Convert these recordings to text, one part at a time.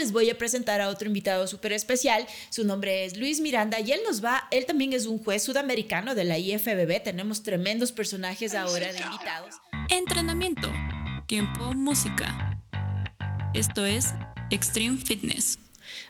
les voy a presentar a otro invitado súper especial. Su nombre es Luis Miranda y él nos va, él también es un juez sudamericano de la IFBB. Tenemos tremendos personajes ahora de invitados. Entrenamiento, tiempo, música. Esto es Extreme Fitness.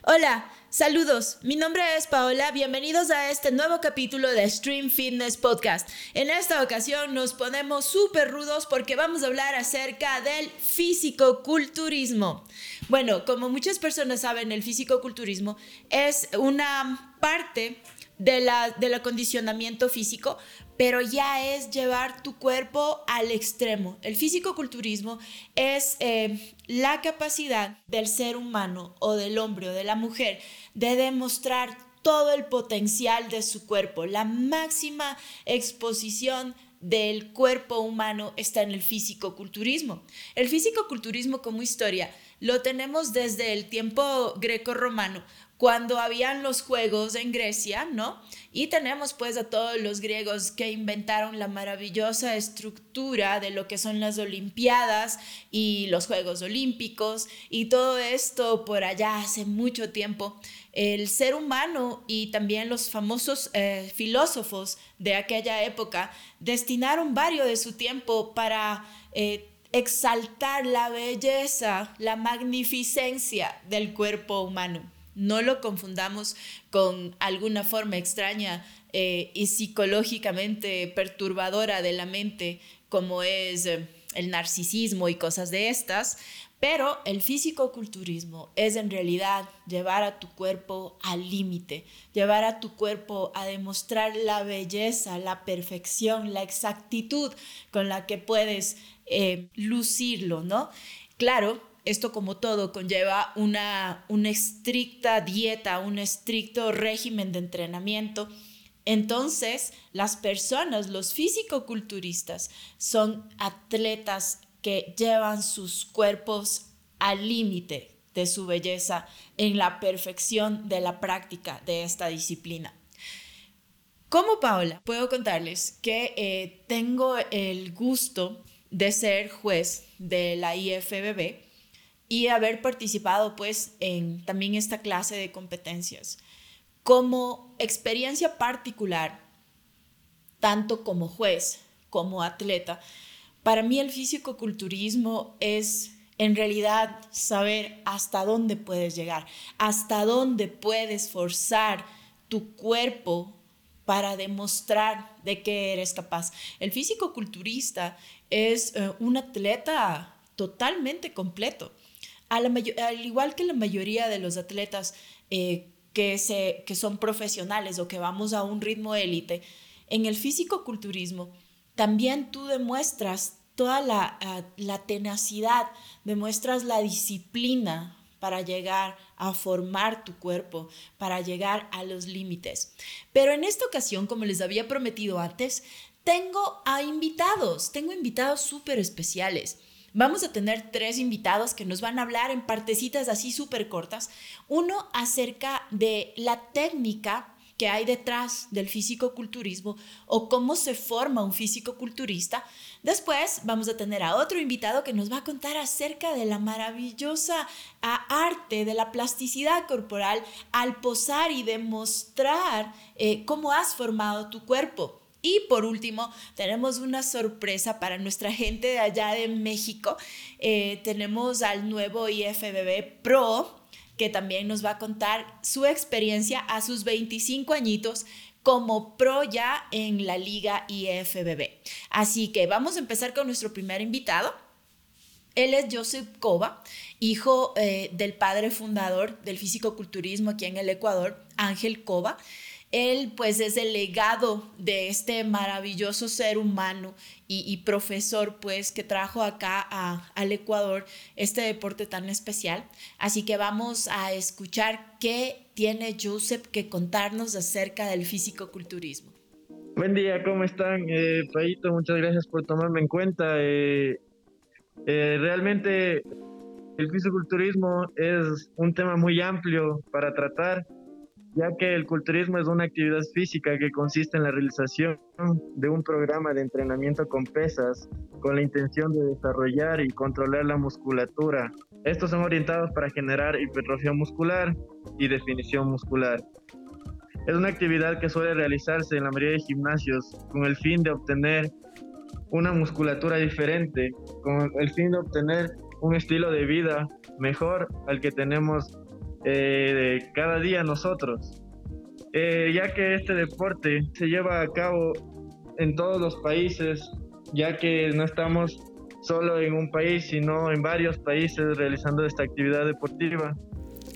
Hola, saludos. Mi nombre es Paola. Bienvenidos a este nuevo capítulo de Stream Fitness Podcast. En esta ocasión nos ponemos súper rudos porque vamos a hablar acerca del físico-culturismo. Bueno, como muchas personas saben, el físico-culturismo es una parte de la, del acondicionamiento físico, pero ya es llevar tu cuerpo al extremo. El físico-culturismo es eh, la capacidad del ser humano o del hombre o de la mujer de demostrar todo el potencial de su cuerpo, la máxima exposición del cuerpo humano está en el físico-culturismo. El físico-culturismo como historia lo tenemos desde el tiempo greco-romano, cuando habían los juegos en Grecia, ¿no? Y tenemos pues a todos los griegos que inventaron la maravillosa estructura de lo que son las Olimpiadas y los Juegos Olímpicos y todo esto por allá hace mucho tiempo. El ser humano y también los famosos eh, filósofos de aquella época destinaron varios de su tiempo para... Eh, exaltar la belleza, la magnificencia del cuerpo humano. No lo confundamos con alguna forma extraña eh, y psicológicamente perturbadora de la mente como es eh, el narcisismo y cosas de estas, pero el físico-culturismo es en realidad llevar a tu cuerpo al límite, llevar a tu cuerpo a demostrar la belleza, la perfección, la exactitud con la que puedes eh, lucirlo, ¿no? Claro, esto como todo conlleva una, una estricta dieta, un estricto régimen de entrenamiento. Entonces, las personas, los físico-culturistas, son atletas que llevan sus cuerpos al límite de su belleza en la perfección de la práctica de esta disciplina. Como Paola, puedo contarles que eh, tengo el gusto de ser juez de la IFBB y haber participado pues en también esta clase de competencias. Como experiencia particular, tanto como juez como atleta, para mí el físico-culturismo es en realidad saber hasta dónde puedes llegar, hasta dónde puedes forzar tu cuerpo para demostrar de qué eres capaz. El físico-culturista es eh, un atleta totalmente completo al igual que la mayoría de los atletas eh, que, se, que son profesionales o que vamos a un ritmo élite, en el físico-culturismo también tú demuestras toda la, la tenacidad, demuestras la disciplina para llegar a formar tu cuerpo, para llegar a los límites. Pero en esta ocasión, como les había prometido antes, tengo a invitados, tengo invitados súper especiales. Vamos a tener tres invitados que nos van a hablar en partecitas así súper cortas. Uno acerca de la técnica que hay detrás del físico-culturismo o cómo se forma un físico-culturista. Después vamos a tener a otro invitado que nos va a contar acerca de la maravillosa arte de la plasticidad corporal al posar y demostrar eh, cómo has formado tu cuerpo. Y por último, tenemos una sorpresa para nuestra gente de allá de México. Eh, tenemos al nuevo IFBB Pro, que también nos va a contar su experiencia a sus 25 añitos como pro ya en la liga IFBB. Así que vamos a empezar con nuestro primer invitado. Él es Joseph Cova, hijo eh, del padre fundador del físico-culturismo aquí en el Ecuador, Ángel Cova. Él pues es el legado de este maravilloso ser humano y, profesor pues que trajo acá al Ecuador este deporte tan especial. Así que vamos a escuchar qué tiene Joseph que contarnos acerca del físico-culturismo. Buen día, ¿cómo están? Eh, muchas gracias por tomarme en cuenta. Eh, eh, realmente el fisiculturismo es un tema muy amplio para tratar ya que el culturismo es una actividad física que consiste en la realización de un programa de entrenamiento con pesas con la intención de desarrollar y controlar la musculatura. Estos son orientados para generar hipertrofia muscular y definición muscular. Es una actividad que suele realizarse en la mayoría de gimnasios con el fin de obtener una musculatura diferente, con el fin de obtener un estilo de vida mejor al que tenemos eh, cada día nosotros. Eh, ya que este deporte se lleva a cabo en todos los países, ya que no estamos solo en un país, sino en varios países realizando esta actividad deportiva.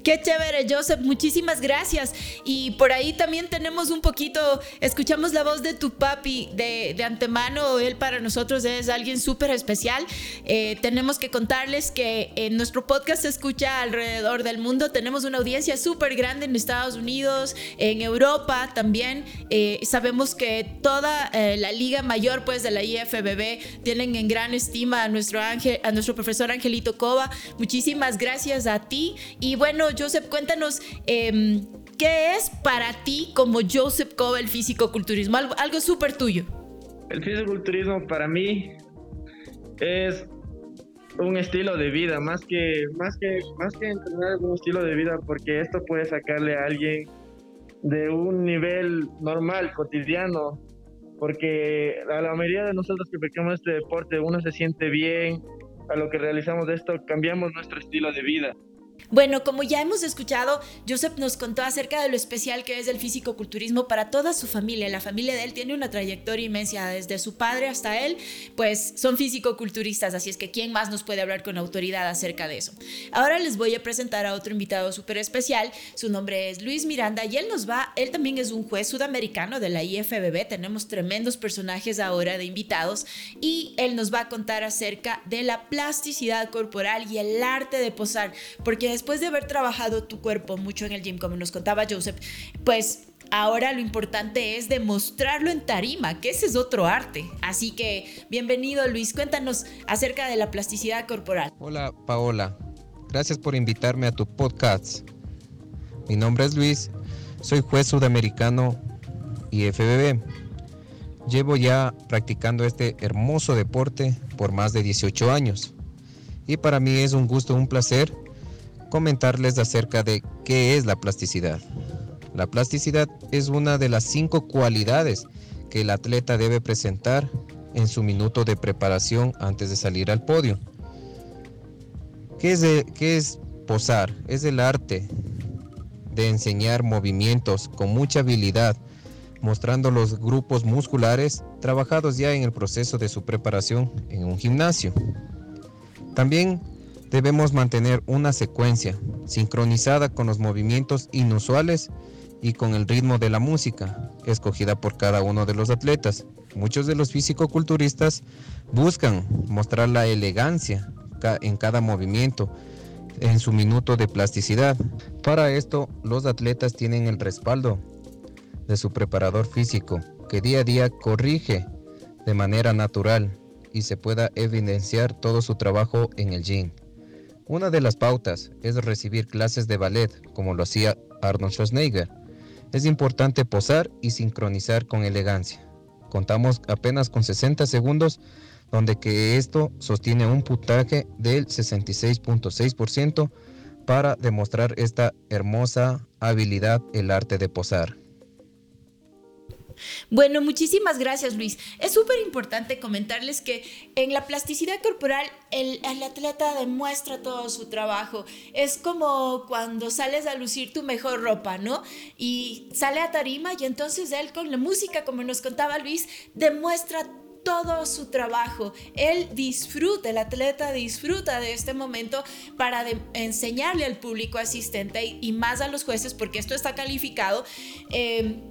Qué chévere, Joseph. Muchísimas gracias. Y por ahí también tenemos un poquito, escuchamos la voz de tu papi de, de antemano. Él para nosotros es alguien súper especial. Eh, tenemos que contarles que en nuestro podcast se escucha alrededor del mundo. Tenemos una audiencia súper grande en Estados Unidos, en Europa también. Eh, sabemos que toda eh, la liga mayor pues de la IFBB tienen en gran estima a nuestro, ángel, a nuestro profesor Angelito Cova. Muchísimas gracias a ti. Y bueno, Joseph, cuéntanos. Em, ¿Qué es para ti como Joseph Cove el físico-culturismo? Algo, algo súper tuyo. El físico-culturismo para mí es un estilo de vida, más que, más que, más que entrenar un estilo de vida, porque esto puede sacarle a alguien de un nivel normal, cotidiano, porque a la mayoría de nosotros que practicamos este deporte, uno se siente bien, a lo que realizamos esto, cambiamos nuestro estilo de vida. Bueno, como ya hemos escuchado, Joseph nos contó acerca de lo especial que es el físico-culturismo para toda su familia. La familia de él tiene una trayectoria inmensa, desde su padre hasta él, pues son físico-culturistas, así es que ¿quién más nos puede hablar con autoridad acerca de eso? Ahora les voy a presentar a otro invitado súper especial, su nombre es Luis Miranda y él nos va, él también es un juez sudamericano de la IFBB, tenemos tremendos personajes ahora de invitados y él nos va a contar acerca de la plasticidad corporal y el arte de posar, porque después de haber trabajado tu cuerpo mucho en el gym, como nos contaba Joseph, pues ahora lo importante es demostrarlo en tarima, que ese es otro arte. Así que bienvenido Luis, cuéntanos acerca de la plasticidad corporal. Hola Paola, gracias por invitarme a tu podcast. Mi nombre es Luis, soy juez sudamericano y FBB. Llevo ya practicando este hermoso deporte por más de 18 años. Y para mí es un gusto, un placer comentarles acerca de qué es la plasticidad. La plasticidad es una de las cinco cualidades que el atleta debe presentar en su minuto de preparación antes de salir al podio. ¿Qué es, qué es posar? Es el arte de enseñar movimientos con mucha habilidad, mostrando los grupos musculares trabajados ya en el proceso de su preparación en un gimnasio. También Debemos mantener una secuencia sincronizada con los movimientos inusuales y con el ritmo de la música, escogida por cada uno de los atletas. Muchos de los físico-culturistas buscan mostrar la elegancia en cada movimiento, en su minuto de plasticidad. Para esto, los atletas tienen el respaldo de su preparador físico, que día a día corrige de manera natural y se pueda evidenciar todo su trabajo en el gym. Una de las pautas es recibir clases de ballet, como lo hacía Arnold Schwarzenegger. Es importante posar y sincronizar con elegancia. Contamos apenas con 60 segundos, donde que esto sostiene un puntaje del 66.6% para demostrar esta hermosa habilidad, el arte de posar. Bueno, muchísimas gracias Luis. Es súper importante comentarles que en la plasticidad corporal el, atleta demuestra todo su trabajo. Es como cuando sales a lucir tu mejor ropa, ¿no? Y sale a tarima y entonces él con la música, como nos contaba Luis, demuestra todo su trabajo. Él disfruta, el atleta disfruta de este momento para enseñarle al público asistente y, más a los jueces, porque esto está calificado. Eh,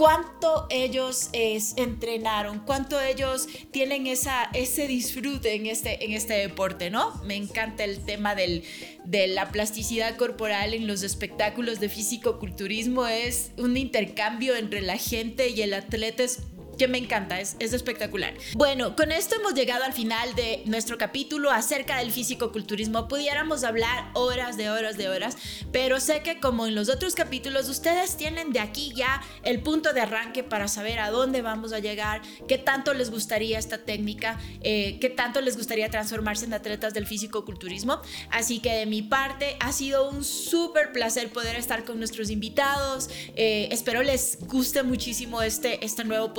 cuánto ellos entrenaron, cuánto ellos tienen esa, ese disfrute en este, en este deporte, ¿no? Me encanta el tema del, de la plasticidad corporal en los espectáculos de físico-culturismo, es un intercambio entre la gente y el atleta, que me encanta, es, es espectacular. Bueno, con esto hemos llegado al final de nuestro capítulo acerca del físico-culturismo. Pudiéramos hablar horas de horas de horas, pero sé que como en los otros capítulos, ustedes tienen de aquí ya el punto de arranque para saber a dónde vamos a llegar, qué tanto les gustaría esta técnica, eh, qué tanto les gustaría transformarse en atletas del físico-culturismo. Así que de mi parte ha sido un súper placer poder estar con nuestros invitados. Eh, espero les guste muchísimo este, este nuevo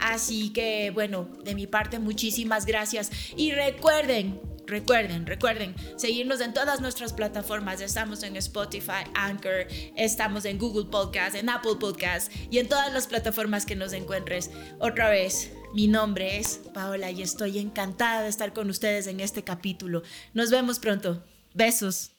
Así que bueno, de mi parte muchísimas gracias. Y recuerden, Recuerden, recuerden seguirnos en todas nuestras plataformas. Estamos en Spotify, Anchor, estamos en Google Podcast, en Apple Podcast y en todas las plataformas que nos encuentres. Otra vez, mi nombre es Paola y estoy encantada de estar con ustedes en este capítulo. Nos vemos pronto. Besos.